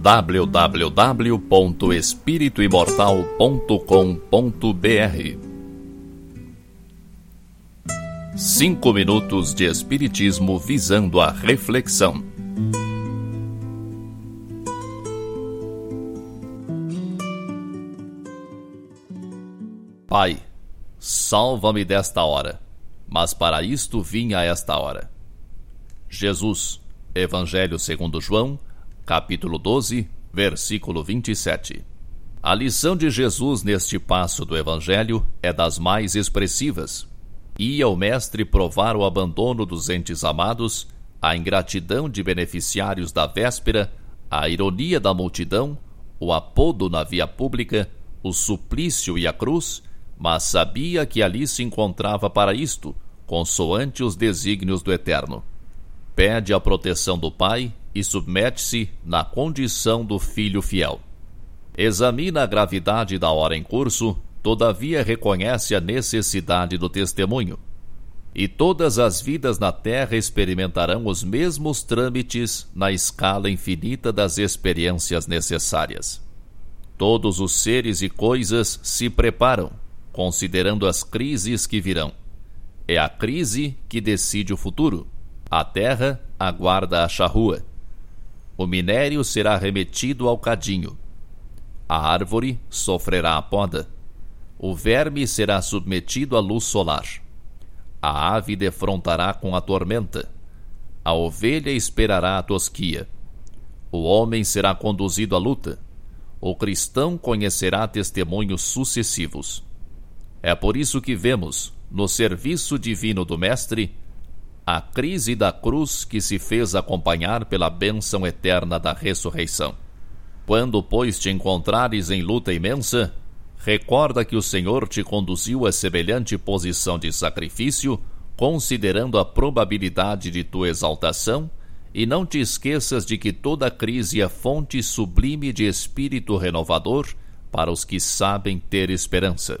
www.espirituimortal.com.br Cinco minutos de Espiritismo visando a reflexão. Pai, salva-me desta hora, mas para isto vim a esta hora. Jesus, Evangelho segundo João, capítulo 12, versículo 27. A lição de Jesus neste passo do Evangelho é das mais expressivas. Ia o Mestre provar o abandono dos entes amados, a ingratidão de beneficiários da véspera, a ironia da multidão, o apodo na via pública, o suplício e a cruz, mas sabia que ali se encontrava para isto, consoante os desígnios do Eterno. Pede a proteção do Pai e submete-se na condição do filho fiel. Examina a gravidade da hora em curso todavia reconhece a necessidade do testemunho. E todas as vidas na Terra experimentarão os mesmos trâmites na escala infinita das experiências necessárias. Todos os seres e coisas se preparam, considerando as crises que virão. É a crise que decide o futuro. A terra aguarda a charrua. O minério será remetido ao cadinho. A árvore sofrerá a poda o verme será submetido à luz solar. A ave defrontará com a tormenta. A ovelha esperará a tosquia. O homem será conduzido à luta. O cristão conhecerá testemunhos sucessivos. É por isso que vemos, no serviço divino do Mestre, a crise da cruz que se fez acompanhar pela bênção eterna da ressurreição. Quando, pois, te encontrares em luta imensa, Recorda que o Senhor te conduziu a semelhante posição de sacrifício, considerando a probabilidade de tua exaltação, e não te esqueças de que toda crise é fonte sublime de espírito renovador para os que sabem ter esperança.